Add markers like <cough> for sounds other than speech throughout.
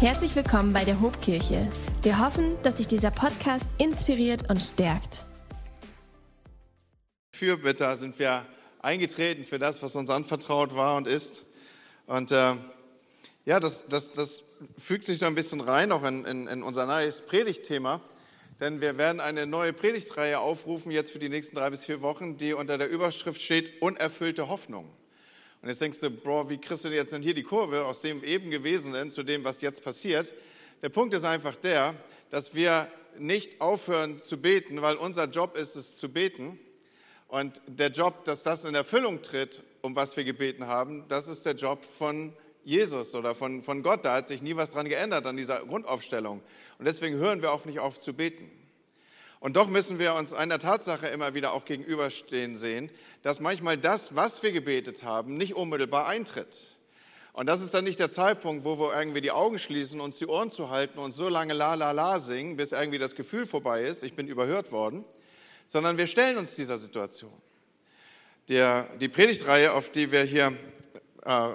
Herzlich willkommen bei der Hobkirche. Wir hoffen, dass sich dieser Podcast inspiriert und stärkt. Fürbitter sind wir eingetreten für das, was uns anvertraut war und ist. Und äh, ja, das, das, das fügt sich so ein bisschen rein, auch in, in, in unser neues Predigtthema. Denn wir werden eine neue Predigtreihe aufrufen, jetzt für die nächsten drei bis vier Wochen, die unter der Überschrift steht, unerfüllte Hoffnung. Und jetzt denkst du, Bro, wie kriegst du jetzt denn hier die Kurve aus dem eben Gewesenen zu dem, was jetzt passiert? Der Punkt ist einfach der, dass wir nicht aufhören zu beten, weil unser Job ist es zu beten. Und der Job, dass das in Erfüllung tritt, um was wir gebeten haben, das ist der Job von Jesus oder von, von Gott. Da hat sich nie was dran geändert an dieser Grundaufstellung. Und deswegen hören wir auch nicht auf zu beten. Und doch müssen wir uns einer Tatsache immer wieder auch gegenüberstehen sehen, dass manchmal das, was wir gebetet haben, nicht unmittelbar eintritt. Und das ist dann nicht der Zeitpunkt, wo wir irgendwie die Augen schließen, uns die Ohren zu halten und so lange la la la singen, bis irgendwie das Gefühl vorbei ist, ich bin überhört worden, sondern wir stellen uns dieser Situation. Der, die Predigtreihe, auf die wir hier äh,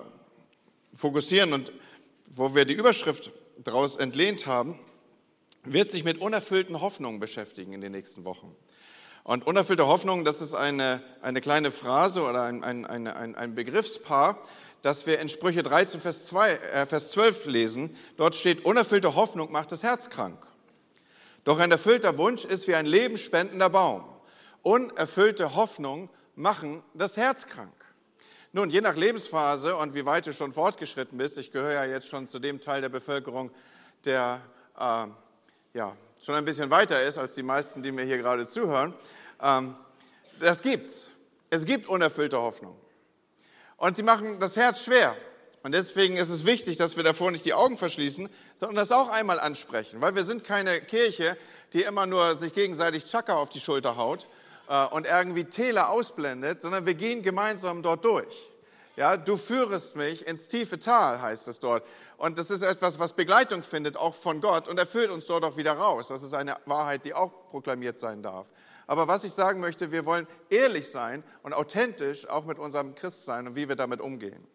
fokussieren und wo wir die Überschrift daraus entlehnt haben, wird sich mit unerfüllten Hoffnungen beschäftigen in den nächsten Wochen. Und unerfüllte Hoffnung, das ist eine, eine kleine Phrase oder ein, ein, ein, ein Begriffspaar, das wir in Sprüche 13, Vers, 2, äh, Vers 12 lesen. Dort steht, unerfüllte Hoffnung macht das Herz krank. Doch ein erfüllter Wunsch ist wie ein lebensspendender Baum. Unerfüllte Hoffnung machen das Herz krank. Nun, je nach Lebensphase und wie weit du schon fortgeschritten bist, ich gehöre ja jetzt schon zu dem Teil der Bevölkerung, der äh, ja, schon ein bisschen weiter ist als die meisten, die mir hier gerade zuhören, ähm, das gibt's. Es gibt unerfüllte Hoffnung. Und sie machen das Herz schwer. Und deswegen ist es wichtig, dass wir davor nicht die Augen verschließen, sondern das auch einmal ansprechen. Weil wir sind keine Kirche, die immer nur sich gegenseitig Chaka auf die Schulter haut äh, und irgendwie Täler ausblendet, sondern wir gehen gemeinsam dort durch. Ja, du führest mich ins tiefe Tal, heißt es dort. Und das ist etwas, was Begleitung findet, auch von Gott. Und er führt uns dort auch wieder raus. Das ist eine Wahrheit, die auch proklamiert sein darf. Aber was ich sagen möchte, wir wollen ehrlich sein und authentisch auch mit unserem Christsein und wie wir damit umgehen.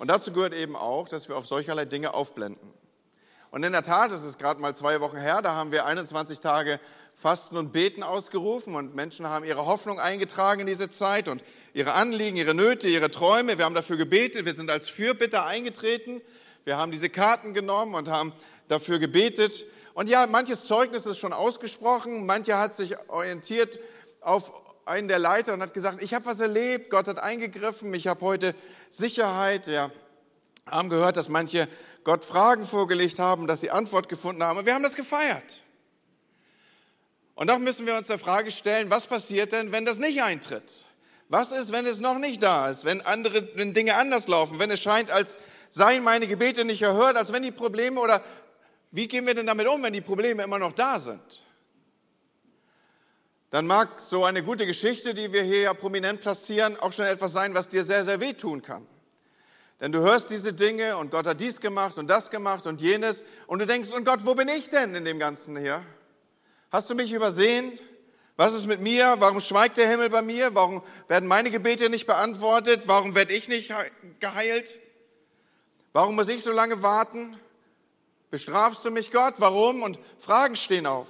Und dazu gehört eben auch, dass wir auf solcherlei Dinge aufblenden. Und in der Tat, es ist gerade mal zwei Wochen her, da haben wir 21 Tage Fasten und Beten ausgerufen und Menschen haben ihre Hoffnung eingetragen in diese Zeit und ihre Anliegen, ihre Nöte, ihre Träume. Wir haben dafür gebetet, wir sind als Fürbitter eingetreten. Wir haben diese Karten genommen und haben dafür gebetet. Und ja, manches Zeugnis ist schon ausgesprochen, mancher hat sich orientiert auf einen der Leiter und hat gesagt, ich habe was erlebt, Gott hat eingegriffen, ich habe heute Sicherheit. Ja, haben gehört, dass manche Gott Fragen vorgelegt haben, dass sie Antwort gefunden haben. Und wir haben das gefeiert. Und doch müssen wir uns der Frage stellen, was passiert denn, wenn das nicht eintritt? Was ist, wenn es noch nicht da ist, wenn andere, wenn Dinge anders laufen, wenn es scheint, als seien meine Gebete nicht erhört, als wenn die Probleme oder wie gehen wir denn damit um, wenn die Probleme immer noch da sind? Dann mag so eine gute Geschichte, die wir hier ja prominent platzieren, auch schon etwas sein, was dir sehr, sehr wehtun kann. Denn du hörst diese Dinge und Gott hat dies gemacht und das gemacht und jenes und du denkst, und Gott, wo bin ich denn in dem Ganzen hier? Hast du mich übersehen? Was ist mit mir? Warum schweigt der Himmel bei mir? Warum werden meine Gebete nicht beantwortet? Warum werde ich nicht geheilt? Warum muss ich so lange warten? Bestrafst du mich, Gott? Warum? Und Fragen stehen auf.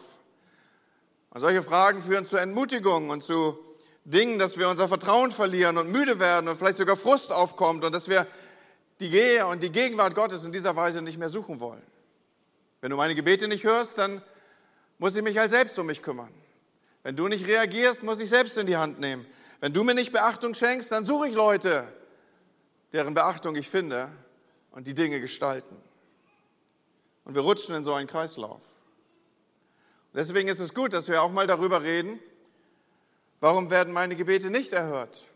Und solche Fragen führen zu Entmutigung und zu Dingen, dass wir unser Vertrauen verlieren und müde werden und vielleicht sogar Frust aufkommt und dass wir die Gehe und die Gegenwart Gottes in dieser Weise nicht mehr suchen wollen. Wenn du meine Gebete nicht hörst, dann muss ich mich halt selbst um mich kümmern. Wenn du nicht reagierst, muss ich selbst in die Hand nehmen. Wenn du mir nicht Beachtung schenkst, dann suche ich Leute, deren Beachtung ich finde und die Dinge gestalten. Und wir rutschen in so einen Kreislauf. Und deswegen ist es gut, dass wir auch mal darüber reden, warum werden meine Gebete nicht erhört?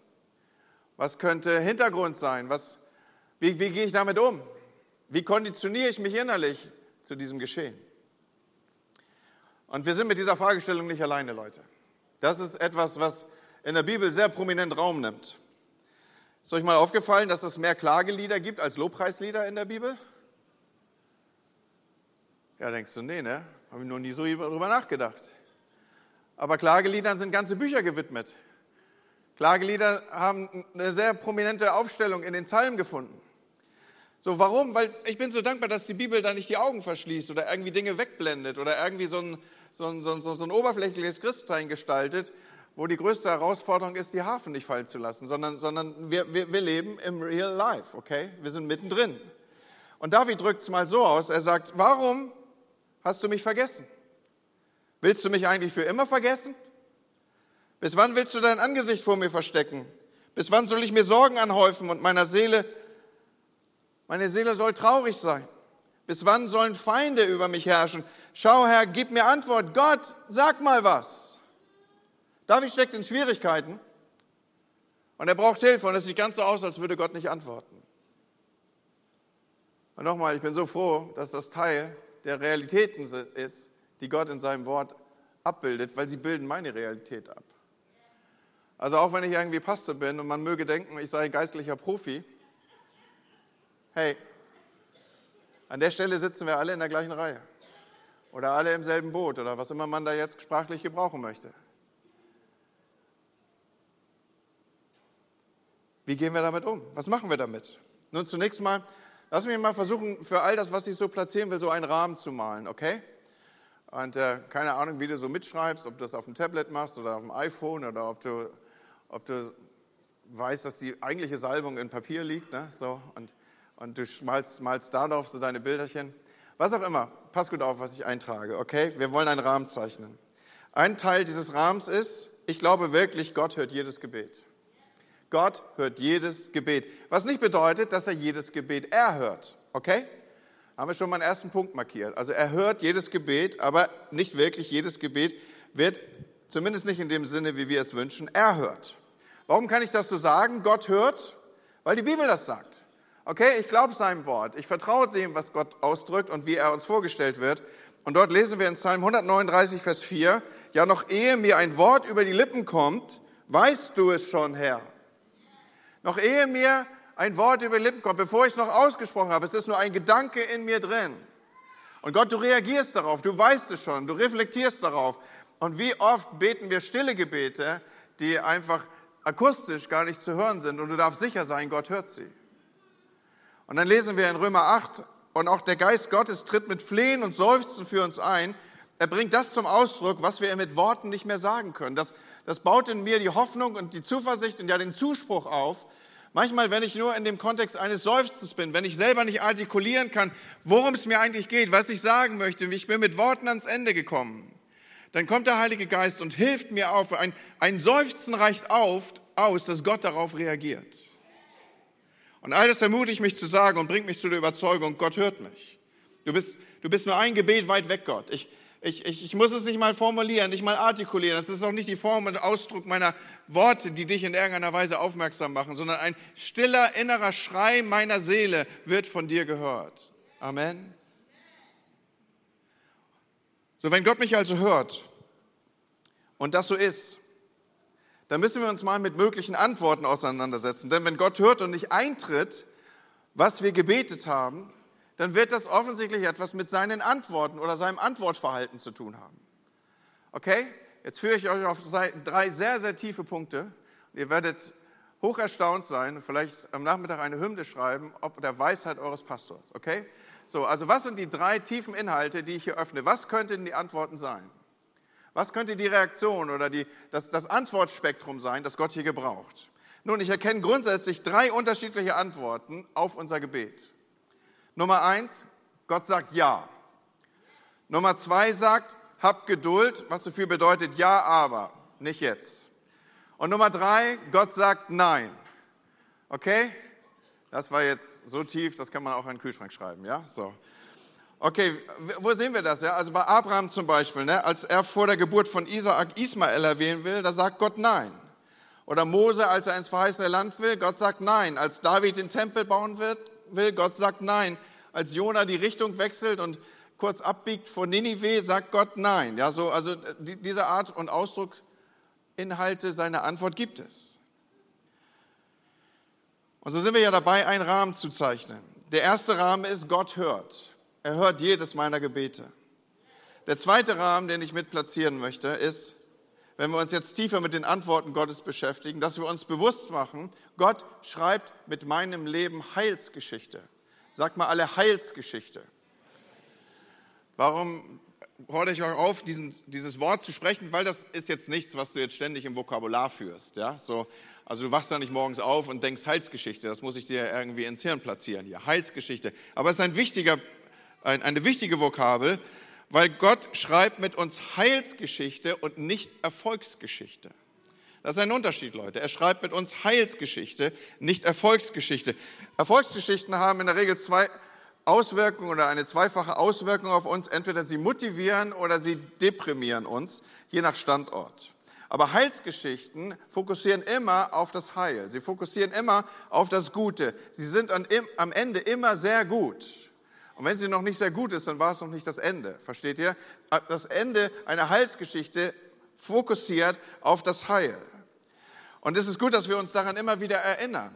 Was könnte Hintergrund sein? Was, wie, wie gehe ich damit um? Wie konditioniere ich mich innerlich zu diesem Geschehen? Und wir sind mit dieser Fragestellung nicht alleine, Leute. Das ist etwas, was in der Bibel sehr prominent Raum nimmt. Ist euch mal aufgefallen, dass es mehr Klagelieder gibt als Lobpreislieder in der Bibel? Ja, denkst du, nee, ne? Habe ich noch nie so darüber nachgedacht. Aber Klageliedern sind ganze Bücher gewidmet. Klagelieder haben eine sehr prominente Aufstellung in den Psalmen gefunden. So, warum? Weil ich bin so dankbar, dass die Bibel da nicht die Augen verschließt oder irgendwie Dinge wegblendet oder irgendwie so ein, so ein, so ein, so ein oberflächliches Christsein gestaltet, wo die größte Herausforderung ist, die Hafen nicht fallen zu lassen, sondern, sondern wir, wir, wir leben im Real Life, okay? Wir sind mittendrin. Und David drückt es mal so aus, er sagt, warum hast du mich vergessen? Willst du mich eigentlich für immer vergessen? Bis wann willst du dein Angesicht vor mir verstecken? Bis wann soll ich mir Sorgen anhäufen und meiner Seele meine Seele soll traurig sein. Bis wann sollen Feinde über mich herrschen? Schau, Herr, gib mir Antwort. Gott, sag mal was. David steckt in Schwierigkeiten und er braucht Hilfe und es sieht ganz so aus, als würde Gott nicht antworten. Und nochmal, ich bin so froh, dass das Teil der Realitäten ist, die Gott in seinem Wort abbildet, weil sie bilden meine Realität ab. Also auch wenn ich irgendwie Pastor bin und man möge denken, ich sei ein geistlicher Profi, Hey, an der Stelle sitzen wir alle in der gleichen Reihe oder alle im selben Boot oder was immer man da jetzt sprachlich gebrauchen möchte. Wie gehen wir damit um? Was machen wir damit? Nun zunächst mal, lass mich mal versuchen, für all das, was ich so platzieren will, so einen Rahmen zu malen, okay? Und äh, keine Ahnung, wie du so mitschreibst, ob du das auf dem Tablet machst oder auf dem iPhone oder ob du, ob du weißt, dass die eigentliche Salbung in Papier liegt. Ne? So, und und du malst, malst darauf so deine Bilderchen. Was auch immer, pass gut auf, was ich eintrage, okay? Wir wollen einen Rahmen zeichnen. Ein Teil dieses Rahmens ist, ich glaube wirklich, Gott hört jedes Gebet. Gott hört jedes Gebet. Was nicht bedeutet, dass er jedes Gebet erhört, okay? Haben wir schon mal einen ersten Punkt markiert. Also er hört jedes Gebet, aber nicht wirklich jedes Gebet wird, zumindest nicht in dem Sinne, wie wir es wünschen, erhört. Warum kann ich das so sagen? Gott hört, weil die Bibel das sagt. Okay, ich glaube seinem Wort. Ich vertraue dem, was Gott ausdrückt und wie er uns vorgestellt wird. Und dort lesen wir in Psalm 139, Vers 4, ja noch ehe mir ein Wort über die Lippen kommt, weißt du es schon, Herr. Noch ehe mir ein Wort über die Lippen kommt, bevor ich es noch ausgesprochen habe, es ist nur ein Gedanke in mir drin. Und Gott, du reagierst darauf, du weißt es schon, du reflektierst darauf. Und wie oft beten wir stille Gebete, die einfach akustisch gar nicht zu hören sind und du darfst sicher sein, Gott hört sie. Und dann lesen wir in Römer 8, und auch der Geist Gottes tritt mit Flehen und Seufzen für uns ein. Er bringt das zum Ausdruck, was wir mit Worten nicht mehr sagen können. Das, das baut in mir die Hoffnung und die Zuversicht und ja den Zuspruch auf. Manchmal, wenn ich nur in dem Kontext eines Seufzens bin, wenn ich selber nicht artikulieren kann, worum es mir eigentlich geht, was ich sagen möchte, ich bin mit Worten ans Ende gekommen, dann kommt der Heilige Geist und hilft mir auf. Ein, ein Seufzen reicht auf, aus, dass Gott darauf reagiert. Und all das ermutigt mich zu sagen und bringt mich zu der Überzeugung, Gott hört mich. Du bist, du bist nur ein Gebet weit weg, Gott. Ich, ich, ich, ich muss es nicht mal formulieren, nicht mal artikulieren. Das ist auch nicht die Form und Ausdruck meiner Worte, die dich in irgendeiner Weise aufmerksam machen, sondern ein stiller innerer Schrei meiner Seele wird von dir gehört. Amen. So, wenn Gott mich also hört und das so ist, dann müssen wir uns mal mit möglichen Antworten auseinandersetzen. Denn wenn Gott hört und nicht eintritt, was wir gebetet haben, dann wird das offensichtlich etwas mit seinen Antworten oder seinem Antwortverhalten zu tun haben. Okay? Jetzt führe ich euch auf drei sehr, sehr tiefe Punkte. Ihr werdet hoch erstaunt sein und vielleicht am Nachmittag eine Hymne schreiben, ob der Weisheit eures Pastors. Okay? So, also was sind die drei tiefen Inhalte, die ich hier öffne? Was könnten die Antworten sein? Was könnte die Reaktion oder die, das, das Antwortspektrum sein, das Gott hier gebraucht? Nun, ich erkenne grundsätzlich drei unterschiedliche Antworten auf unser Gebet. Nummer eins, Gott sagt Ja. Nummer zwei sagt, hab Geduld, was so viel bedeutet Ja, aber, nicht jetzt. Und Nummer drei, Gott sagt Nein. Okay? Das war jetzt so tief, das kann man auch in den Kühlschrank schreiben, ja? So. Okay, wo sehen wir das? Ja? Also bei Abraham zum Beispiel, ne? als er vor der Geburt von Isaak Ismael erwähnen will, da sagt Gott nein. Oder Mose, als er ins verheißene Land will, Gott sagt nein. Als David den Tempel bauen wird, will, Gott sagt nein. Als Jona die Richtung wechselt und kurz abbiegt vor Ninive, sagt Gott nein. Ja, so, also die, diese Art und Ausdrucksinhalte seiner Antwort gibt es. Und so sind wir ja dabei, einen Rahmen zu zeichnen. Der erste Rahmen ist, Gott hört. Er hört jedes meiner Gebete. Der zweite Rahmen, den ich mit platzieren möchte, ist, wenn wir uns jetzt tiefer mit den Antworten Gottes beschäftigen, dass wir uns bewusst machen, Gott schreibt mit meinem Leben Heilsgeschichte. Sagt mal alle Heilsgeschichte. Warum fordere ich euch auf, diesen, dieses Wort zu sprechen? Weil das ist jetzt nichts, was du jetzt ständig im Vokabular führst. Ja? So, also du wachst da nicht morgens auf und denkst Heilsgeschichte. Das muss ich dir irgendwie ins Hirn platzieren hier. Heilsgeschichte. Aber es ist ein wichtiger, ein, eine wichtige Vokabel, weil Gott schreibt mit uns Heilsgeschichte und nicht Erfolgsgeschichte. Das ist ein Unterschied, Leute. Er schreibt mit uns Heilsgeschichte, nicht Erfolgsgeschichte. Erfolgsgeschichten haben in der Regel zwei Auswirkungen oder eine zweifache Auswirkung auf uns. Entweder sie motivieren oder sie deprimieren uns, je nach Standort. Aber Heilsgeschichten fokussieren immer auf das Heil. Sie fokussieren immer auf das Gute. Sie sind am Ende immer sehr gut. Und wenn sie noch nicht sehr gut ist, dann war es noch nicht das Ende. Versteht ihr? Das Ende einer Heilsgeschichte fokussiert auf das Heil. Und es ist gut, dass wir uns daran immer wieder erinnern,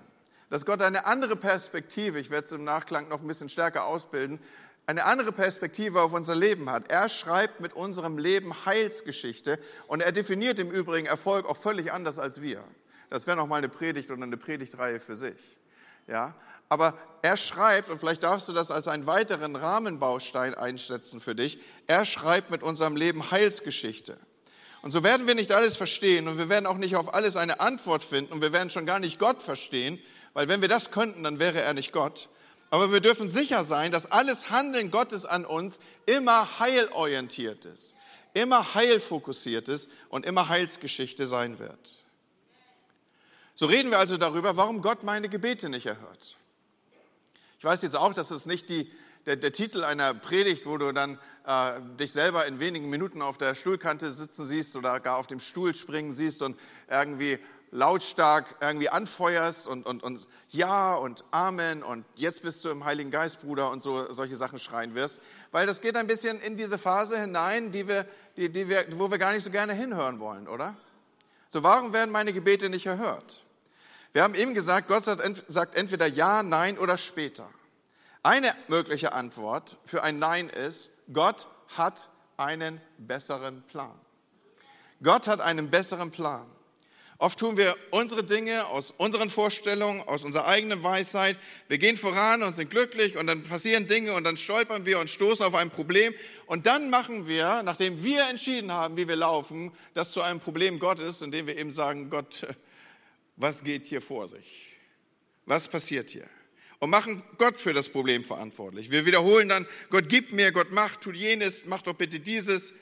dass Gott eine andere Perspektive, ich werde es im Nachklang noch ein bisschen stärker ausbilden, eine andere Perspektive auf unser Leben hat. Er schreibt mit unserem Leben Heilsgeschichte und er definiert im Übrigen Erfolg auch völlig anders als wir. Das wäre noch mal eine Predigt oder eine Predigtreihe für sich. Ja, aber er schreibt, und vielleicht darfst du das als einen weiteren Rahmenbaustein einschätzen für dich, er schreibt mit unserem Leben Heilsgeschichte. Und so werden wir nicht alles verstehen und wir werden auch nicht auf alles eine Antwort finden und wir werden schon gar nicht Gott verstehen, weil wenn wir das könnten, dann wäre er nicht Gott. Aber wir dürfen sicher sein, dass alles Handeln Gottes an uns immer heilorientiert ist, immer heilfokussiert ist und immer Heilsgeschichte sein wird. So reden wir also darüber, warum Gott meine Gebete nicht erhört. Ich weiß jetzt auch, dass es nicht die der, der Titel einer Predigt, wo du dann äh, dich selber in wenigen Minuten auf der Stuhlkante sitzen siehst oder gar auf dem Stuhl springen siehst und irgendwie lautstark irgendwie anfeuerst und, und, und Ja und Amen und jetzt bist du im Heiligen Geist, Bruder und so solche Sachen schreien wirst. Weil das geht ein bisschen in diese Phase hinein, die wir, die, die wir, wo wir gar nicht so gerne hinhören wollen, oder? So, warum werden meine Gebete nicht erhört? Wir haben eben gesagt, Gott sagt entweder Ja, Nein oder später. Eine mögliche Antwort für ein Nein ist, Gott hat einen besseren Plan. Gott hat einen besseren Plan. Oft tun wir unsere Dinge aus unseren Vorstellungen, aus unserer eigenen Weisheit. Wir gehen voran und sind glücklich und dann passieren Dinge und dann stolpern wir und stoßen auf ein Problem. Und dann machen wir, nachdem wir entschieden haben, wie wir laufen, das zu einem Problem Gottes, indem wir eben sagen, Gott, was geht hier vor sich? Was passiert hier? und machen Gott für das Problem verantwortlich. Wir wiederholen dann, Gott gibt mir, Gott macht, tut jenes, macht doch bitte dieses.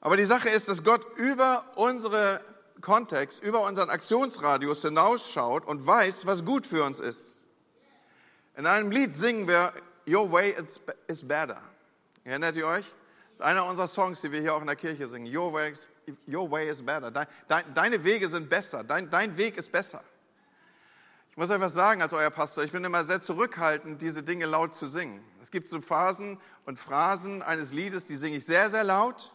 Aber die Sache ist, dass Gott über unsere Kontext, über unseren Aktionsradius hinausschaut und weiß, was gut für uns ist. In einem Lied singen wir Your Way is Better. Erinnert ihr euch? Das ist einer unserer Songs, die wir hier auch in der Kirche singen. Your Way is, your way is Better. Dein, dein, deine Wege sind besser. Dein, dein Weg ist besser. Ich muss was sagen als euer Pastor. Ich bin immer sehr zurückhaltend, diese Dinge laut zu singen. Es gibt so Phasen und Phrasen eines Liedes, die singe ich sehr, sehr laut.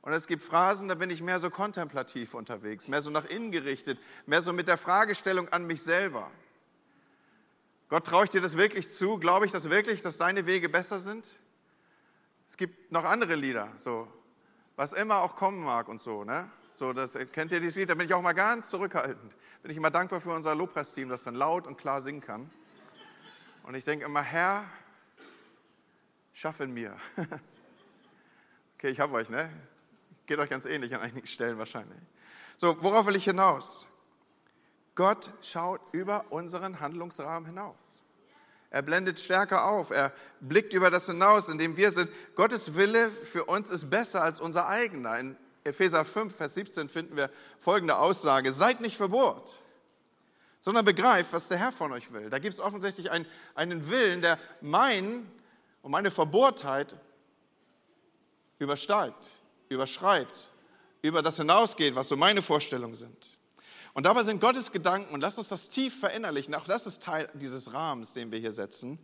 Und es gibt Phrasen, da bin ich mehr so kontemplativ unterwegs, mehr so nach innen gerichtet, mehr so mit der Fragestellung an mich selber. Gott, traue ich dir das wirklich zu? Glaube ich das wirklich, dass deine Wege besser sind? Es gibt noch andere Lieder, so was immer auch kommen mag und so, ne? So, das, kennt ihr dieses Lied? Da bin ich auch mal ganz zurückhaltend. Bin ich immer dankbar für unser Lobpreisteam, das dann laut und klar singen kann. Und ich denke immer, Herr, schaff in mir. <laughs> okay, ich habe euch, ne? Geht euch ganz ähnlich an einigen Stellen wahrscheinlich. So, worauf will ich hinaus? Gott schaut über unseren Handlungsrahmen hinaus. Er blendet stärker auf. Er blickt über das hinaus, in dem wir sind. Gottes Wille für uns ist besser als unser eigener. In Epheser 5, Vers 17 finden wir folgende Aussage. Seid nicht verbohrt, sondern begreift, was der Herr von euch will. Da gibt es offensichtlich einen, einen Willen, der mein und meine Verbohrtheit übersteigt, überschreibt, über das hinausgeht, was so meine Vorstellungen sind. Und dabei sind Gottes Gedanken, und lasst uns das tief verinnerlichen, auch das ist Teil dieses Rahmens, den wir hier setzen,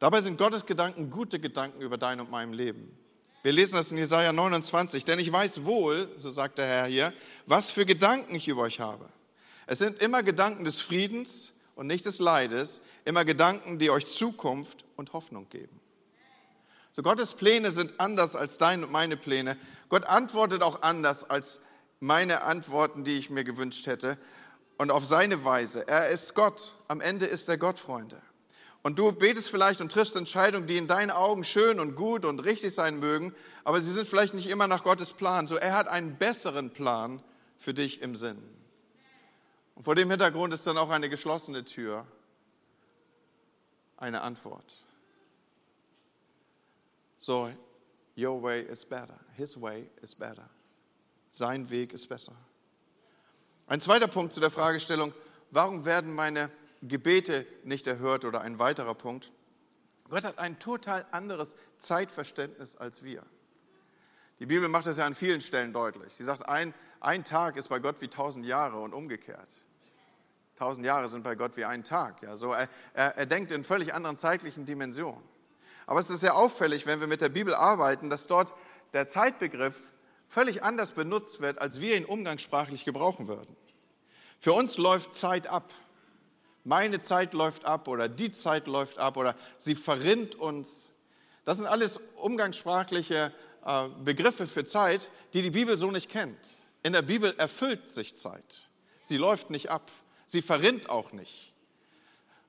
dabei sind Gottes Gedanken gute Gedanken über dein und mein Leben. Wir lesen das in Jesaja 29, denn ich weiß wohl, so sagt der Herr hier, was für Gedanken ich über euch habe. Es sind immer Gedanken des Friedens und nicht des Leides, immer Gedanken, die euch Zukunft und Hoffnung geben. So Gottes Pläne sind anders als deine und meine Pläne. Gott antwortet auch anders als meine Antworten, die ich mir gewünscht hätte und auf seine Weise. Er ist Gott. Am Ende ist er Gott, Freunde. Und du betest vielleicht und triffst Entscheidungen, die in deinen Augen schön und gut und richtig sein mögen, aber sie sind vielleicht nicht immer nach Gottes Plan. So, er hat einen besseren Plan für dich im Sinn. Und vor dem Hintergrund ist dann auch eine geschlossene Tür eine Antwort. So, your way is better. His way is better. Sein Weg ist besser. Ein zweiter Punkt zu der Fragestellung, warum werden meine Gebete nicht erhört oder ein weiterer Punkt. Gott hat ein total anderes Zeitverständnis als wir. Die Bibel macht das ja an vielen Stellen deutlich. Sie sagt, ein, ein Tag ist bei Gott wie tausend Jahre und umgekehrt. Tausend Jahre sind bei Gott wie ein Tag. Ja, so er, er, er denkt in völlig anderen zeitlichen Dimensionen. Aber es ist sehr auffällig, wenn wir mit der Bibel arbeiten, dass dort der Zeitbegriff völlig anders benutzt wird, als wir ihn umgangssprachlich gebrauchen würden. Für uns läuft Zeit ab. Meine Zeit läuft ab oder die Zeit läuft ab oder sie verrinnt uns. Das sind alles umgangssprachliche äh, Begriffe für Zeit, die die Bibel so nicht kennt. In der Bibel erfüllt sich Zeit. Sie läuft nicht ab. Sie verrinnt auch nicht.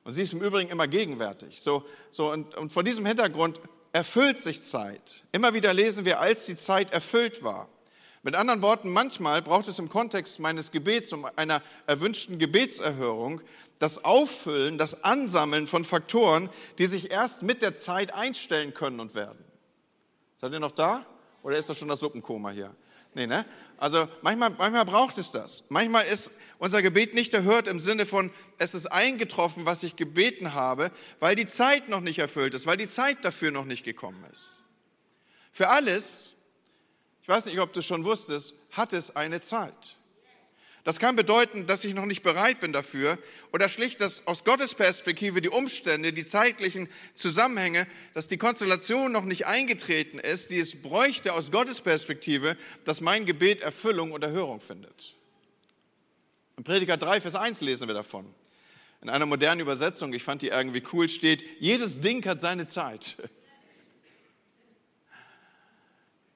Und sie ist im Übrigen immer gegenwärtig. So, so und, und vor diesem Hintergrund erfüllt sich Zeit. Immer wieder lesen wir, als die Zeit erfüllt war. Mit anderen Worten, manchmal braucht es im Kontext meines Gebets, um einer erwünschten Gebetserhörung, das Auffüllen, das Ansammeln von Faktoren, die sich erst mit der Zeit einstellen können und werden. Seid ihr noch da? Oder ist das schon das Suppenkoma hier? Nee, ne? Also manchmal, manchmal braucht es das. Manchmal ist unser Gebet nicht erhört im Sinne von, es ist eingetroffen, was ich gebeten habe, weil die Zeit noch nicht erfüllt ist, weil die Zeit dafür noch nicht gekommen ist. Für alles, ich weiß nicht, ob du schon wusstest, hat es eine Zeit. Das kann bedeuten, dass ich noch nicht bereit bin dafür oder schlicht, dass aus Gottes Perspektive die Umstände, die zeitlichen Zusammenhänge, dass die Konstellation noch nicht eingetreten ist, die es bräuchte aus Gottes Perspektive, dass mein Gebet Erfüllung und Erhörung findet. In Prediger 3, Vers 1 lesen wir davon. In einer modernen Übersetzung, ich fand die irgendwie cool, steht, jedes Ding hat seine Zeit.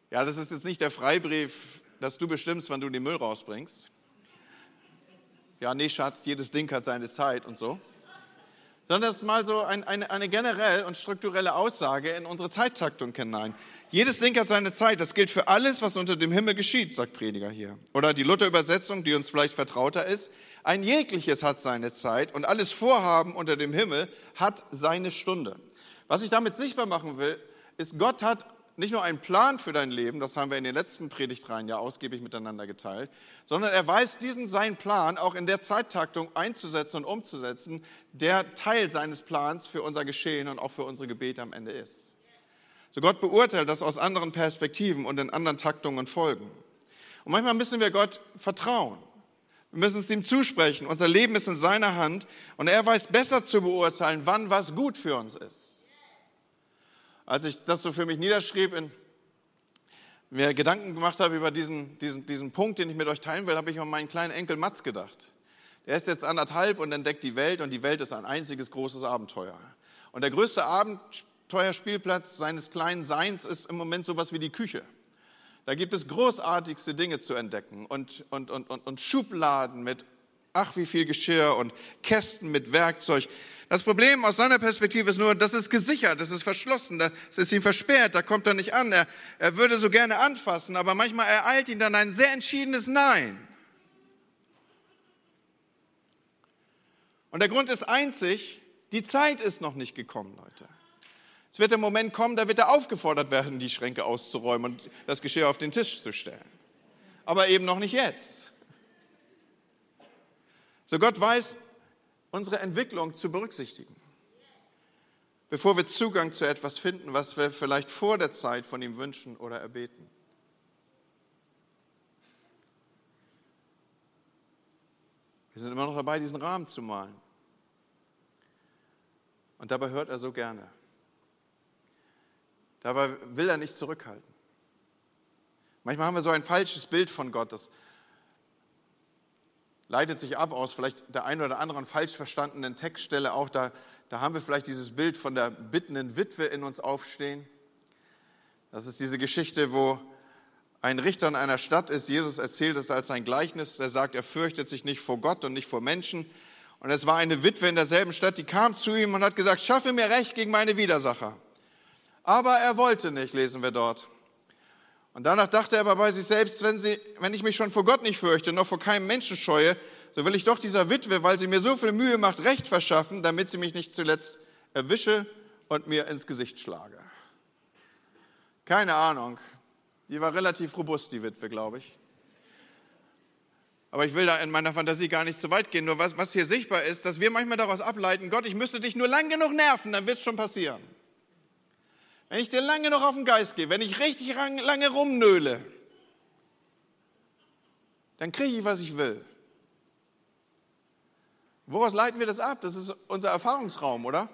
Ja, das ist jetzt nicht der Freibrief, dass du bestimmst, wann du den Müll rausbringst ja, nee, Schatz, jedes Ding hat seine Zeit und so. Sondern das ist mal so ein, eine, eine generell und strukturelle Aussage in unsere Zeittaktung hinein. Jedes Ding hat seine Zeit. Das gilt für alles, was unter dem Himmel geschieht, sagt Prediger hier. Oder die Luther-Übersetzung, die uns vielleicht vertrauter ist. Ein jegliches hat seine Zeit und alles Vorhaben unter dem Himmel hat seine Stunde. Was ich damit sichtbar machen will, ist, Gott hat nicht nur einen Plan für dein Leben, das haben wir in den letzten Predigtreihen ja ausgiebig miteinander geteilt, sondern er weiß diesen seinen Plan auch in der Zeittaktung einzusetzen und umzusetzen, der Teil seines Plans für unser Geschehen und auch für unsere Gebete am Ende ist. So Gott beurteilt das aus anderen Perspektiven und in anderen Taktungen und Folgen. Und manchmal müssen wir Gott vertrauen. Wir müssen es ihm zusprechen. Unser Leben ist in seiner Hand und er weiß besser zu beurteilen, wann was gut für uns ist als ich das so für mich niederschrieb, in, mir Gedanken gemacht habe über diesen, diesen, diesen Punkt, den ich mit euch teilen will, habe ich an meinen kleinen Enkel Mats gedacht. Der ist jetzt anderthalb und entdeckt die Welt und die Welt ist ein einziges großes Abenteuer. Und der größte Abenteuerspielplatz seines kleinen Seins ist im Moment sowas wie die Küche. Da gibt es großartigste Dinge zu entdecken und, und, und, und, und Schubladen mit ach wie viel Geschirr und Kästen mit Werkzeug. Das Problem aus seiner Perspektive ist nur, das ist gesichert, das ist verschlossen, das ist ihm versperrt, da kommt er nicht an. Er, er würde so gerne anfassen, aber manchmal ereilt ihn dann ein sehr entschiedenes Nein. Und der Grund ist einzig, die Zeit ist noch nicht gekommen, Leute. Es wird der Moment kommen, da wird er aufgefordert werden, die Schränke auszuräumen und das Geschirr auf den Tisch zu stellen. Aber eben noch nicht jetzt. So Gott weiß, unsere Entwicklung zu berücksichtigen, bevor wir Zugang zu etwas finden, was wir vielleicht vor der Zeit von ihm wünschen oder erbeten. Wir sind immer noch dabei, diesen Rahmen zu malen. Und dabei hört er so gerne. Dabei will er nicht zurückhalten. Manchmal haben wir so ein falsches Bild von Gott, das leitet sich ab aus vielleicht der einen oder anderen falsch verstandenen Textstelle. Auch da, da haben wir vielleicht dieses Bild von der bittenden Witwe in uns aufstehen. Das ist diese Geschichte, wo ein Richter in einer Stadt ist. Jesus erzählt es als ein Gleichnis. Er sagt, er fürchtet sich nicht vor Gott und nicht vor Menschen. Und es war eine Witwe in derselben Stadt, die kam zu ihm und hat gesagt, schaffe mir Recht gegen meine Widersacher. Aber er wollte nicht, lesen wir dort. Und danach dachte er aber bei sich selbst, wenn, sie, wenn ich mich schon vor Gott nicht fürchte, noch vor keinem Menschen scheue, so will ich doch dieser Witwe, weil sie mir so viel Mühe macht, Recht verschaffen, damit sie mich nicht zuletzt erwische und mir ins Gesicht schlage. Keine Ahnung. Die war relativ robust, die Witwe, glaube ich. Aber ich will da in meiner Fantasie gar nicht so weit gehen. Nur was, was hier sichtbar ist, dass wir manchmal daraus ableiten, Gott, ich müsste dich nur lang genug nerven, dann wird es schon passieren. Wenn ich dir lange noch auf den Geist gehe, wenn ich richtig lange rumnöhle, dann kriege ich, was ich will. Woraus leiten wir das ab? Das ist unser Erfahrungsraum, oder?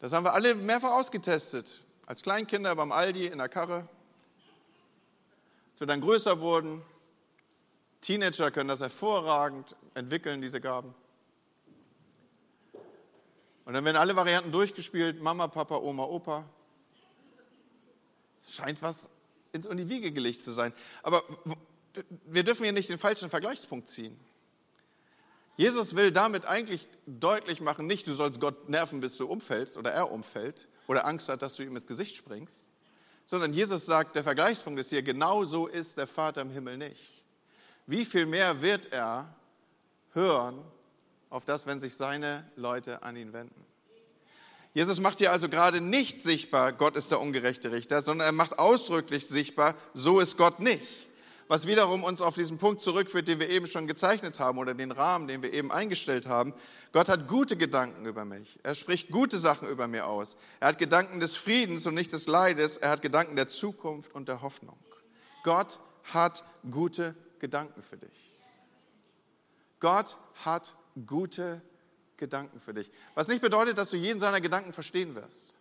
Das haben wir alle mehrfach ausgetestet. Als Kleinkinder beim Aldi in der Karre. Als wir dann größer wurden, Teenager können das hervorragend entwickeln, diese Gaben. Und dann werden alle Varianten durchgespielt, Mama, Papa, Oma, Opa. Es scheint was ins in die Wiege gelegt zu sein. Aber wir dürfen hier nicht den falschen Vergleichspunkt ziehen. Jesus will damit eigentlich deutlich machen, nicht du sollst Gott nerven, bis du umfällst oder er umfällt oder Angst hat, dass du ihm ins Gesicht springst, sondern Jesus sagt, der Vergleichspunkt ist hier, genau so ist der Vater im Himmel nicht wie viel mehr wird er hören auf das, wenn sich seine Leute an ihn wenden. Jesus macht hier also gerade nicht sichtbar, Gott ist der ungerechte Richter, sondern er macht ausdrücklich sichtbar, so ist Gott nicht. Was wiederum uns auf diesen Punkt zurückführt, den wir eben schon gezeichnet haben oder den Rahmen, den wir eben eingestellt haben. Gott hat gute Gedanken über mich. Er spricht gute Sachen über mir aus. Er hat Gedanken des Friedens und nicht des Leides. Er hat Gedanken der Zukunft und der Hoffnung. Gott hat gute Gedanken für dich. Gott hat gute Gedanken für dich. Was nicht bedeutet, dass du jeden seiner Gedanken verstehen wirst.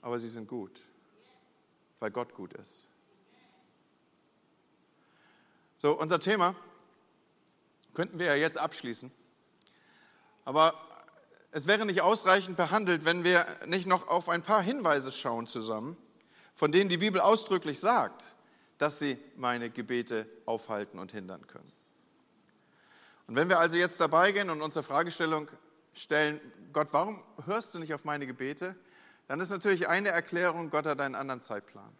Aber sie sind gut, weil Gott gut ist. So, unser Thema könnten wir ja jetzt abschließen. Aber es wäre nicht ausreichend behandelt, wenn wir nicht noch auf ein paar Hinweise schauen zusammen, von denen die Bibel ausdrücklich sagt, dass sie meine Gebete aufhalten und hindern können. Und wenn wir also jetzt dabei gehen und unsere Fragestellung stellen, Gott, warum hörst du nicht auf meine Gebete? Dann ist natürlich eine Erklärung, Gott hat einen anderen Zeitplan.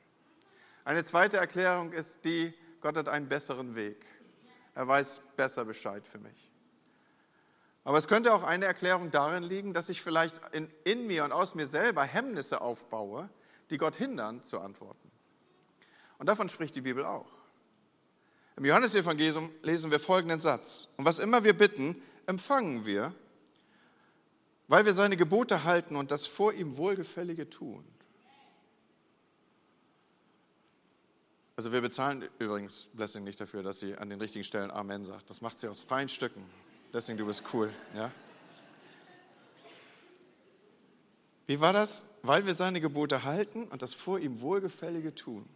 Eine zweite Erklärung ist die, Gott hat einen besseren Weg. Er weiß besser Bescheid für mich. Aber es könnte auch eine Erklärung darin liegen, dass ich vielleicht in, in mir und aus mir selber Hemmnisse aufbaue, die Gott hindern zu antworten. Und davon spricht die Bibel auch. Im Johannesevangelium lesen wir folgenden Satz. Und was immer wir bitten, empfangen wir, weil wir seine Gebote halten und das vor ihm Wohlgefällige tun. Also wir bezahlen übrigens Blessing nicht dafür, dass sie an den richtigen Stellen Amen sagt. Das macht sie aus freien Stücken. Blessing, du bist cool. Ja? Wie war das? Weil wir seine Gebote halten und das vor ihm Wohlgefällige tun.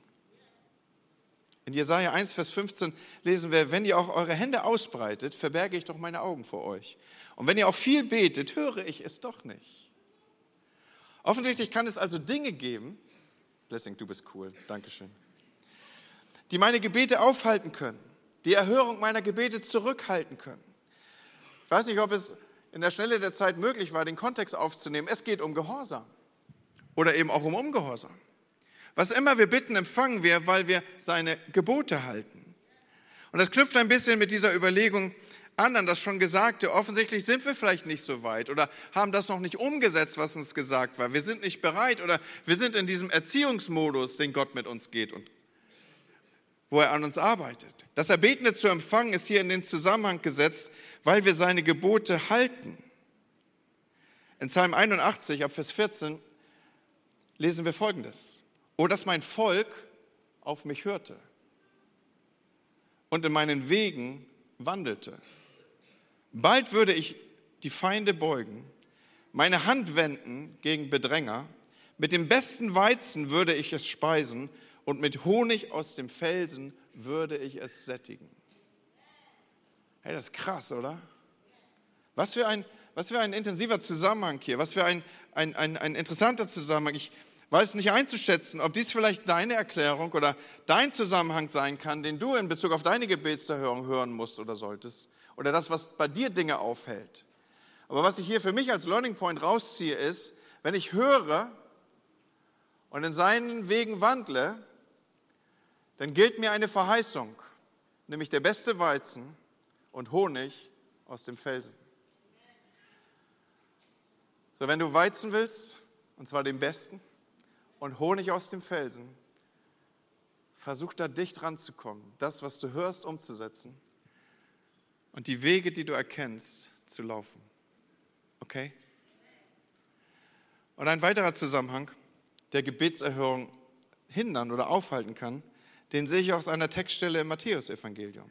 In Jesaja 1, Vers 15 lesen wir, wenn ihr auch eure Hände ausbreitet, verberge ich doch meine Augen vor euch. Und wenn ihr auch viel betet, höre ich es doch nicht. Offensichtlich kann es also Dinge geben, Blessing, du bist cool, Dankeschön, die meine Gebete aufhalten können, die Erhörung meiner Gebete zurückhalten können. Ich weiß nicht, ob es in der Schnelle der Zeit möglich war, den Kontext aufzunehmen. Es geht um Gehorsam oder eben auch um Ungehorsam. Was immer wir bitten, empfangen wir, weil wir seine Gebote halten. Und das knüpft ein bisschen mit dieser Überlegung an, an das schon Gesagte. Offensichtlich sind wir vielleicht nicht so weit oder haben das noch nicht umgesetzt, was uns gesagt war. Wir sind nicht bereit oder wir sind in diesem Erziehungsmodus, den Gott mit uns geht und wo er an uns arbeitet. Das Erbetene zu empfangen ist hier in den Zusammenhang gesetzt, weil wir seine Gebote halten. In Psalm 81, ab Vers 14, lesen wir Folgendes. Oh, dass mein Volk auf mich hörte und in meinen Wegen wandelte. Bald würde ich die Feinde beugen, meine Hand wenden gegen Bedränger, mit dem besten Weizen würde ich es speisen und mit Honig aus dem Felsen würde ich es sättigen. Hey, das ist krass, oder? Was für ein, was für ein intensiver Zusammenhang hier, was für ein, ein, ein, ein interessanter Zusammenhang. Ich, weiß nicht einzuschätzen, ob dies vielleicht deine Erklärung oder dein Zusammenhang sein kann, den du in Bezug auf deine Gebetserhörung hören musst oder solltest. oder das, was bei dir Dinge aufhält. Aber was ich hier für mich als Learning Point rausziehe, ist, wenn ich höre und in seinen Wegen wandle, dann gilt mir eine Verheißung, nämlich der beste Weizen und Honig aus dem Felsen. So, wenn du Weizen willst, und zwar den besten, und Honig aus dem Felsen, versuch da dicht ranzukommen, das, was du hörst, umzusetzen und die Wege, die du erkennst, zu laufen. Okay? Und ein weiterer Zusammenhang, der Gebetserhörung hindern oder aufhalten kann, den sehe ich aus einer Textstelle im Matthäusevangelium.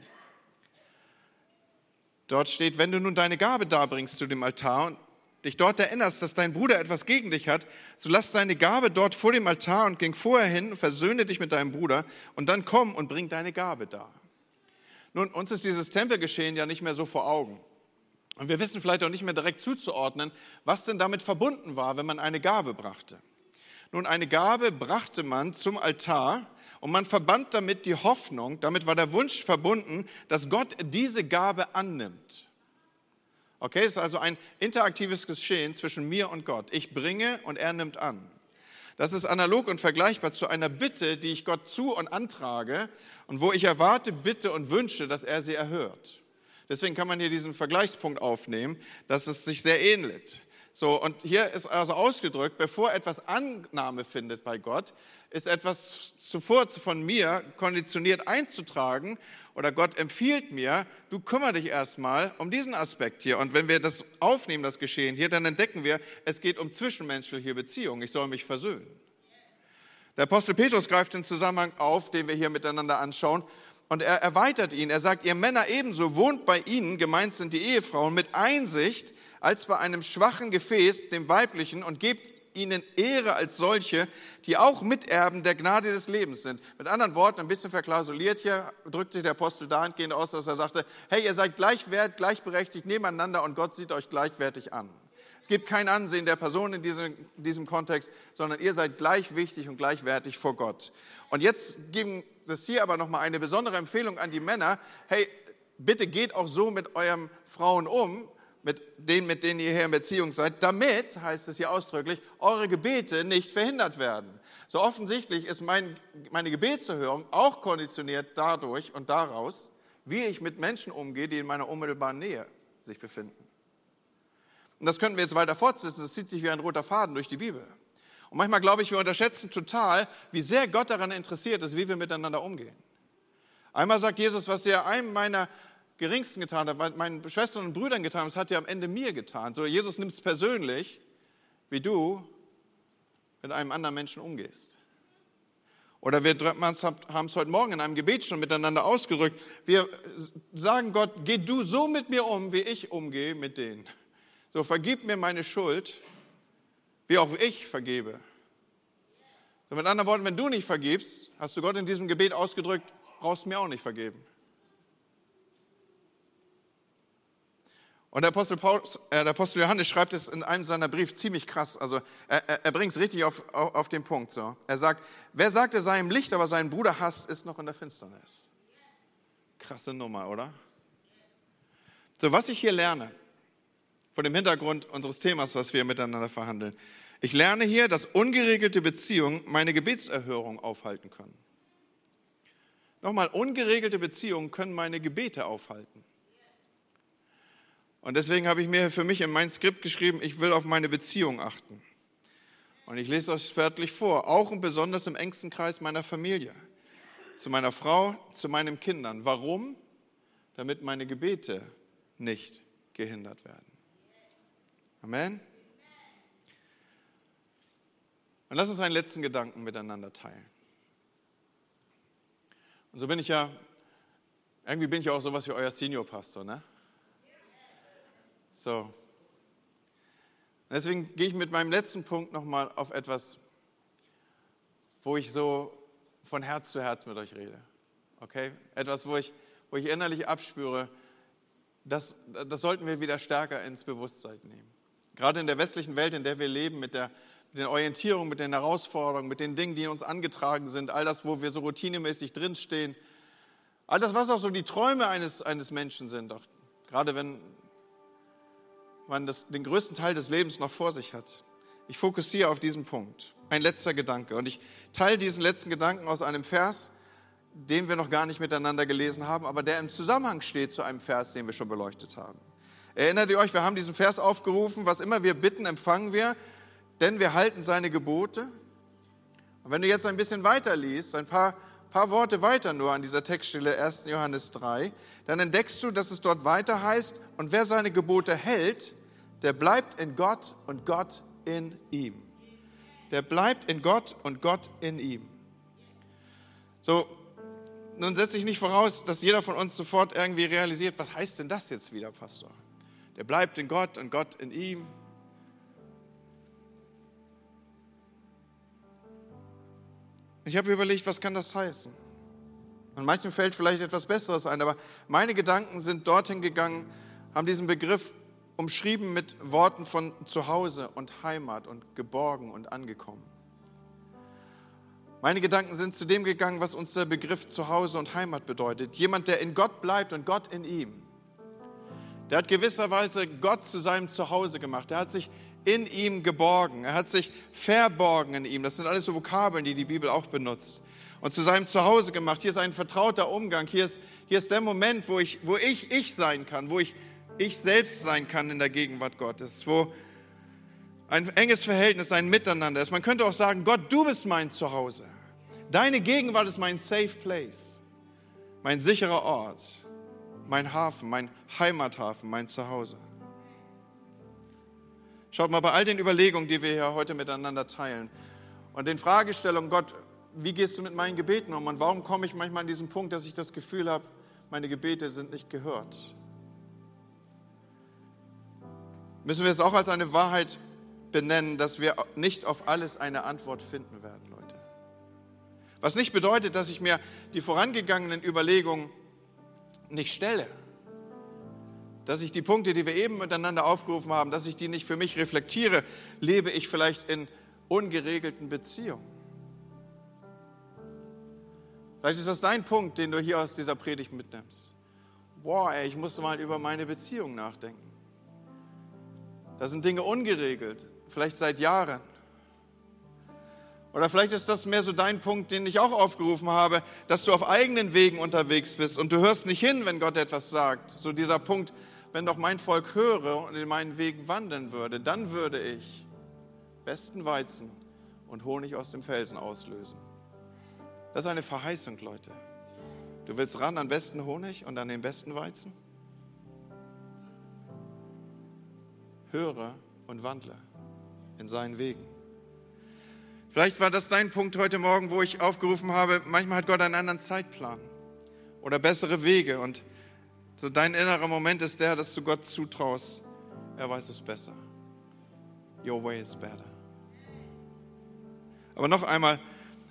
Dort steht, wenn du nun deine Gabe darbringst zu dem Altar und dich dort erinnerst, dass dein Bruder etwas gegen dich hat, so lass deine Gabe dort vor dem Altar und ging vorher hin und versöhne dich mit deinem Bruder und dann komm und bring deine Gabe da. Nun, uns ist dieses Tempelgeschehen ja nicht mehr so vor Augen. Und wir wissen vielleicht auch nicht mehr direkt zuzuordnen, was denn damit verbunden war, wenn man eine Gabe brachte. Nun, eine Gabe brachte man zum Altar und man verband damit die Hoffnung, damit war der Wunsch verbunden, dass Gott diese Gabe annimmt. Okay, es ist also ein interaktives Geschehen zwischen mir und Gott. Ich bringe und er nimmt an. Das ist analog und vergleichbar zu einer Bitte, die ich Gott zu und antrage und wo ich erwarte, bitte und wünsche, dass er sie erhört. Deswegen kann man hier diesen Vergleichspunkt aufnehmen, dass es sich sehr ähnelt. So, und hier ist also ausgedrückt, bevor etwas Annahme findet bei Gott, ist etwas zuvor von mir konditioniert einzutragen oder Gott empfiehlt mir, du kümmere dich erstmal um diesen Aspekt hier. Und wenn wir das aufnehmen, das Geschehen hier, dann entdecken wir, es geht um zwischenmenschliche Beziehungen. Ich soll mich versöhnen. Der Apostel Petrus greift den Zusammenhang auf, den wir hier miteinander anschauen. Und er erweitert ihn. Er sagt, ihr Männer ebenso wohnt bei ihnen, gemeint sind die Ehefrauen, mit Einsicht als bei einem schwachen Gefäß, dem weiblichen, und gebt ihnen Ehre als solche, die auch Miterben der Gnade des Lebens sind. Mit anderen Worten, ein bisschen verklausuliert hier, drückt sich der Apostel dahingehend aus, dass er sagte, hey, ihr seid gleichwert, gleichberechtigt nebeneinander und Gott sieht euch gleichwertig an. Es gibt kein Ansehen der Person in diesem, diesem Kontext, sondern ihr seid gleich wichtig und gleichwertig vor Gott. Und jetzt geben das hier aber nochmal eine besondere Empfehlung an die Männer. Hey, bitte geht auch so mit euren Frauen um, mit denen, mit denen ihr hier in Beziehung seid, damit, heißt es hier ausdrücklich, eure Gebete nicht verhindert werden. So offensichtlich ist mein, meine Gebetserhörung auch konditioniert dadurch und daraus, wie ich mit Menschen umgehe, die in meiner unmittelbaren Nähe sich befinden. Und das könnten wir jetzt weiter fortsetzen. Das zieht sich wie ein roter Faden durch die Bibel. Und manchmal glaube ich, wir unterschätzen total, wie sehr Gott daran interessiert ist, wie wir miteinander umgehen. Einmal sagt Jesus, was ihr einem meiner Geringsten getan hat, meinen Schwestern und Brüdern getan hat, das hat er am Ende mir getan. So, Jesus nimmt es persönlich, wie du mit einem anderen Menschen umgehst. Oder wir haben es heute Morgen in einem Gebet schon miteinander ausgedrückt. Wir sagen Gott, geh du so mit mir um, wie ich umgehe mit denen. So, vergib mir meine Schuld, wie auch ich vergebe. So, mit anderen Worten, wenn du nicht vergibst, hast du Gott in diesem Gebet ausgedrückt, brauchst du mir auch nicht vergeben. Und der Apostel, Paulus, äh, der Apostel, Johannes schreibt es in einem seiner Briefe ziemlich krass. Also er, er, er bringt es richtig auf, auf, auf, den Punkt. So. Er sagt, wer sagt, er sei im Licht, aber seinen Bruder hasst, ist noch in der Finsternis. Krasse Nummer, oder? So, was ich hier lerne, vor dem Hintergrund unseres Themas, was wir miteinander verhandeln. Ich lerne hier, dass ungeregelte Beziehungen meine Gebetserhörung aufhalten können. Nochmal, ungeregelte Beziehungen können meine Gebete aufhalten. Und deswegen habe ich mir für mich in mein Skript geschrieben, ich will auf meine Beziehung achten. Und ich lese euch wörtlich vor, auch und besonders im engsten Kreis meiner Familie, zu meiner Frau, zu meinen Kindern. Warum? Damit meine Gebete nicht gehindert werden. Amen. Und lass uns einen letzten Gedanken miteinander teilen. Und so bin ich ja, irgendwie bin ich ja auch sowas wie euer Seniorpastor, ne? So. Deswegen gehe ich mit meinem letzten Punkt nochmal auf etwas, wo ich so von Herz zu Herz mit euch rede. Okay? Etwas, wo ich, wo ich innerlich abspüre, das, das sollten wir wieder stärker ins Bewusstsein nehmen. Gerade in der westlichen Welt, in der wir leben, mit der, mit den Orientierungen, mit den Herausforderungen, mit den Dingen, die uns angetragen sind, all das, wo wir so routinemäßig drinstehen, all das, was auch so die Träume eines, eines Menschen sind, auch Gerade wenn man das, den größten Teil des Lebens noch vor sich hat. Ich fokussiere auf diesen Punkt. Ein letzter Gedanke. Und ich teile diesen letzten Gedanken aus einem Vers, den wir noch gar nicht miteinander gelesen haben, aber der im Zusammenhang steht zu einem Vers, den wir schon beleuchtet haben. Erinnert ihr euch, wir haben diesen Vers aufgerufen, was immer wir bitten, empfangen wir, denn wir halten seine Gebote. Und wenn du jetzt ein bisschen weiter liest, ein paar, paar Worte weiter nur an dieser Textstelle 1. Johannes 3, dann entdeckst du, dass es dort weiter heißt, und wer seine Gebote hält, der bleibt in Gott und Gott in ihm. Der bleibt in Gott und Gott in ihm. So, nun setze ich nicht voraus, dass jeder von uns sofort irgendwie realisiert, was heißt denn das jetzt wieder, Pastor? Der bleibt in Gott und Gott in ihm. Ich habe überlegt, was kann das heißen? Und manchen fällt vielleicht etwas Besseres ein, aber meine Gedanken sind dorthin gegangen, haben diesen Begriff umschrieben mit Worten von Zuhause und Heimat und geborgen und angekommen. Meine Gedanken sind zu dem gegangen, was uns der Begriff Zuhause und Heimat bedeutet. Jemand, der in Gott bleibt und Gott in ihm. Der hat gewisserweise Gott zu seinem Zuhause gemacht. Er hat sich in ihm geborgen. Er hat sich verborgen in ihm. Das sind alles so Vokabeln, die die Bibel auch benutzt. Und zu seinem Zuhause gemacht. Hier ist ein vertrauter Umgang. Hier ist, hier ist der Moment, wo ich, wo ich ich sein kann, wo ich ich selbst sein kann in der Gegenwart Gottes, wo ein enges Verhältnis, ein Miteinander ist. Man könnte auch sagen, Gott, du bist mein Zuhause. Deine Gegenwart ist mein Safe Place, mein sicherer Ort, mein Hafen, mein Heimathafen, mein Zuhause. Schaut mal, bei all den Überlegungen, die wir hier heute miteinander teilen und den Fragestellungen, Gott, wie gehst du mit meinen Gebeten um und warum komme ich manchmal an diesen Punkt, dass ich das Gefühl habe, meine Gebete sind nicht gehört? Müssen wir es auch als eine Wahrheit benennen, dass wir nicht auf alles eine Antwort finden werden, Leute. Was nicht bedeutet, dass ich mir die vorangegangenen Überlegungen nicht stelle. Dass ich die Punkte, die wir eben miteinander aufgerufen haben, dass ich die nicht für mich reflektiere, lebe ich vielleicht in ungeregelten Beziehungen. Vielleicht ist das dein Punkt, den du hier aus dieser Predigt mitnimmst. Boah, ey, ich musste mal über meine Beziehung nachdenken. Da sind Dinge ungeregelt, vielleicht seit Jahren. Oder vielleicht ist das mehr so dein Punkt, den ich auch aufgerufen habe, dass du auf eigenen Wegen unterwegs bist und du hörst nicht hin, wenn Gott etwas sagt. So dieser Punkt, wenn doch mein Volk höre und in meinen Wegen wandeln würde, dann würde ich besten Weizen und Honig aus dem Felsen auslösen. Das ist eine Verheißung, Leute. Du willst ran an besten Honig und an den besten Weizen? Höre und wandle in seinen Wegen. Vielleicht war das dein Punkt heute Morgen, wo ich aufgerufen habe, manchmal hat Gott einen anderen Zeitplan oder bessere Wege. Und so dein innerer Moment ist der, dass du Gott zutraust, er weiß es besser. Your way is better. Aber noch einmal,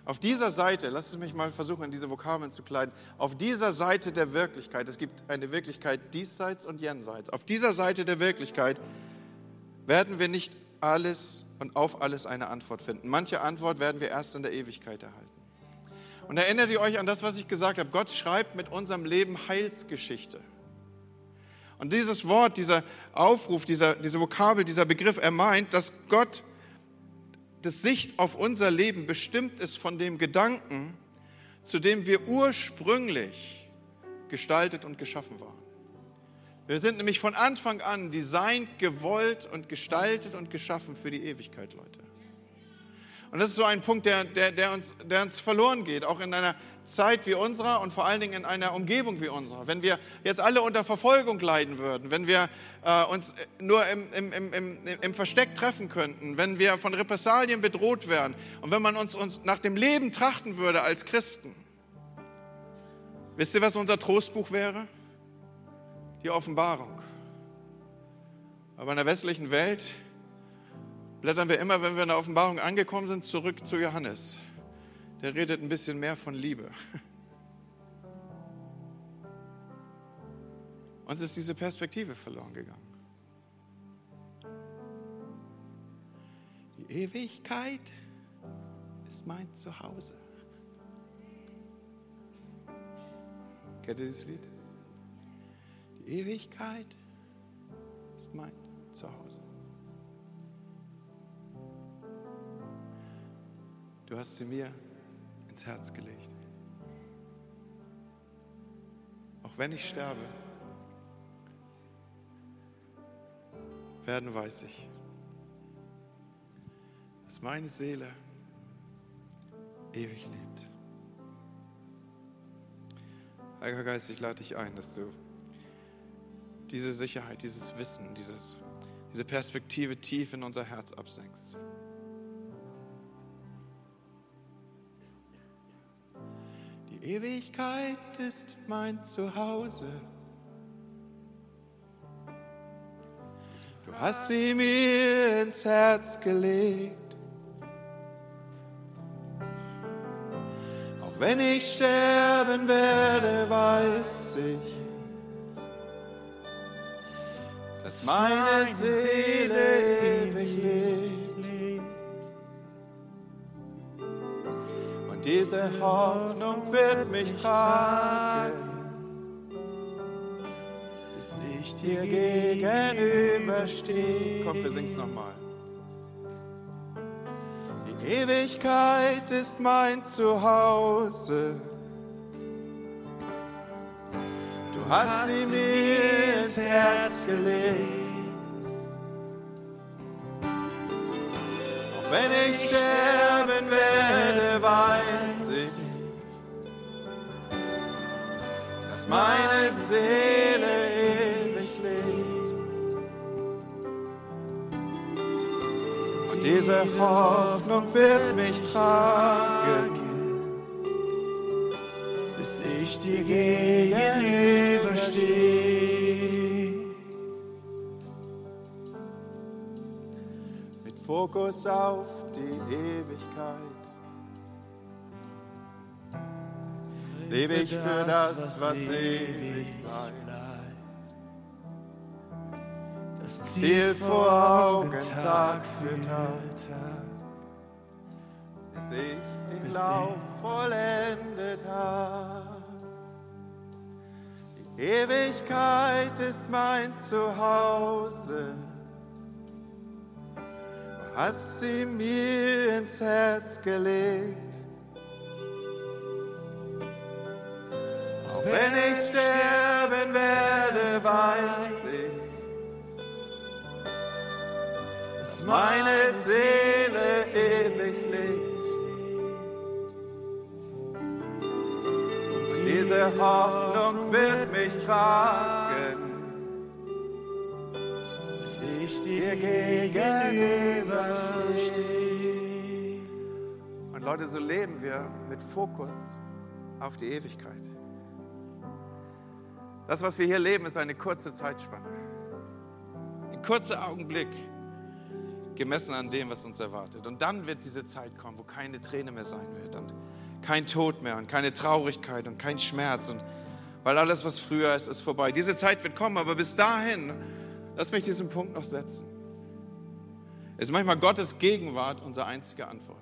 auf dieser Seite, lass es mich mal versuchen, in diese Vokabeln zu kleiden, auf dieser Seite der Wirklichkeit, es gibt eine Wirklichkeit diesseits und jenseits, auf dieser Seite der Wirklichkeit werden wir nicht alles und auf alles eine Antwort finden. Manche Antwort werden wir erst in der Ewigkeit erhalten. Und erinnert ihr euch an das, was ich gesagt habe? Gott schreibt mit unserem Leben Heilsgeschichte. Und dieses Wort, dieser Aufruf, dieser, diese Vokabel, dieser Begriff, er meint, dass Gott das Sicht auf unser Leben bestimmt ist von dem Gedanken, zu dem wir ursprünglich gestaltet und geschaffen waren. Wir sind nämlich von Anfang an designt, gewollt und gestaltet und geschaffen für die Ewigkeit, Leute. Und das ist so ein Punkt, der, der, der, uns, der uns verloren geht, auch in einer Zeit wie unserer und vor allen Dingen in einer Umgebung wie unserer. Wenn wir jetzt alle unter Verfolgung leiden würden, wenn wir äh, uns nur im, im, im, im, Versteck treffen könnten, wenn wir von Repressalien bedroht wären und wenn man uns, uns nach dem Leben trachten würde als Christen, wisst ihr, was unser Trostbuch wäre? Die Offenbarung. Aber in der westlichen Welt blättern wir immer, wenn wir in der Offenbarung angekommen sind, zurück zu Johannes. Der redet ein bisschen mehr von Liebe. <laughs> Uns ist diese Perspektive verloren gegangen. Die Ewigkeit ist mein Zuhause. Kennt ihr dieses Lied? Ewigkeit ist mein Zuhause. Du hast sie mir ins Herz gelegt. Auch wenn ich sterbe, werden weiß ich, dass meine Seele ewig lebt. Heiliger Geist, ich lade dich ein, dass du diese Sicherheit, dieses Wissen, dieses, diese Perspektive tief in unser Herz absenkst. Die Ewigkeit ist mein Zuhause. Du hast sie mir ins Herz gelegt. Auch wenn ich sterben werde, weiß ich, dass meine Seele ewig lebt. Und diese Hoffnung wird mich tragen, bis ich dir gegenüberstehe. Komm, wir singen's nochmal. Die Ewigkeit ist mein Zuhause. Du hast sie mir ins Herz gelegt. Auch wenn ich sterben werde, weiß ich, dass meine Seele ewig lebt. Und diese Hoffnung wird mich tragen ich dir gegenüberstehe. Mit Fokus auf die Ewigkeit lebe ich für das, was ewig bleibt. Das Ziel vor Augen Tag für Tag, bis ich den Lauf vollendet habe. Ewigkeit ist mein Zuhause. Du hast sie mir ins Herz gelegt. Auch wenn ich sterben werde, weiß ich, dass meine Seele ewig lebt. Diese Hoffnung wird mich tragen, bis ich dir gegenüberstehe. Und Leute, so leben wir mit Fokus auf die Ewigkeit. Das, was wir hier leben, ist eine kurze Zeitspanne. Ein kurzer Augenblick, gemessen an dem, was uns erwartet. Und dann wird diese Zeit kommen, wo keine Träne mehr sein wird. Und kein Tod mehr und keine Traurigkeit und kein Schmerz. Und weil alles, was früher ist, ist vorbei. Diese Zeit wird kommen, aber bis dahin, lass mich diesen Punkt noch setzen. Ist manchmal Gottes Gegenwart unsere einzige Antwort.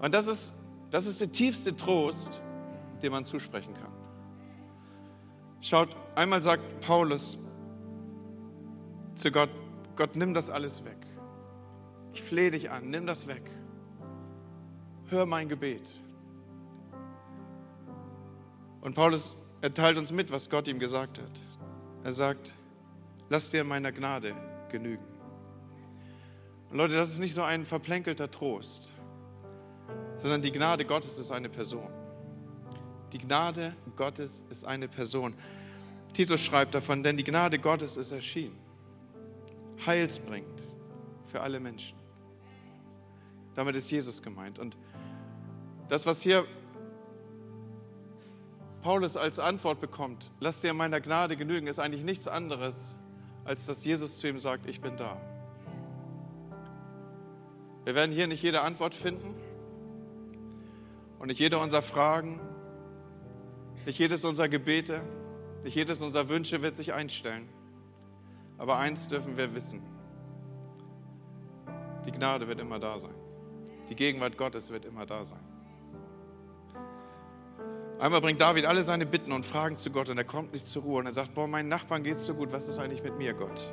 Und das ist, das ist der tiefste Trost, den man zusprechen kann. Schaut, einmal sagt Paulus zu Gott, Gott, nimm das alles weg. Ich flehe dich an, nimm das weg hör mein Gebet. Und Paulus erteilt uns mit, was Gott ihm gesagt hat. Er sagt, lass dir meiner Gnade genügen. Und Leute, das ist nicht so ein verplänkelter Trost, sondern die Gnade Gottes ist eine Person. Die Gnade Gottes ist eine Person. Titus schreibt davon, denn die Gnade Gottes ist erschienen, heilsbringend für alle Menschen. Damit ist Jesus gemeint. Und das, was hier Paulus als Antwort bekommt, lass dir meiner Gnade genügen, ist eigentlich nichts anderes, als dass Jesus zu ihm sagt, ich bin da. Wir werden hier nicht jede Antwort finden und nicht jede unserer Fragen, nicht jedes unserer Gebete, nicht jedes unserer Wünsche wird sich einstellen. Aber eins dürfen wir wissen, die Gnade wird immer da sein. Die Gegenwart Gottes wird immer da sein. Einmal bringt David alle seine Bitten und Fragen zu Gott und er kommt nicht zur Ruhe und er sagt, boah, meinen Nachbarn geht's so gut, was ist eigentlich mit mir, Gott?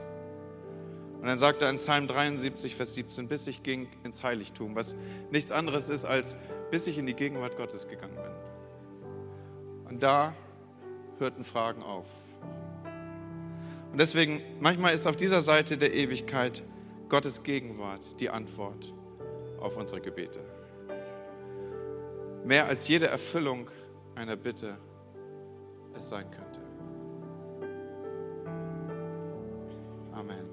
Und dann sagt er in Psalm 73, Vers 17, bis ich ging ins Heiligtum, was nichts anderes ist, als bis ich in die Gegenwart Gottes gegangen bin. Und da hörten Fragen auf. Und deswegen, manchmal ist auf dieser Seite der Ewigkeit Gottes Gegenwart die Antwort auf unsere Gebete. Mehr als jede Erfüllung einer Bitte es sein könnte. Amen.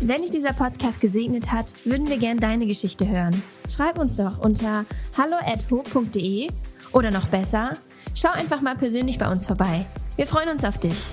Wenn dich dieser Podcast gesegnet hat, würden wir gerne deine Geschichte hören. Schreib uns doch unter hallo@ho.de oder noch besser, schau einfach mal persönlich bei uns vorbei. Wir freuen uns auf dich.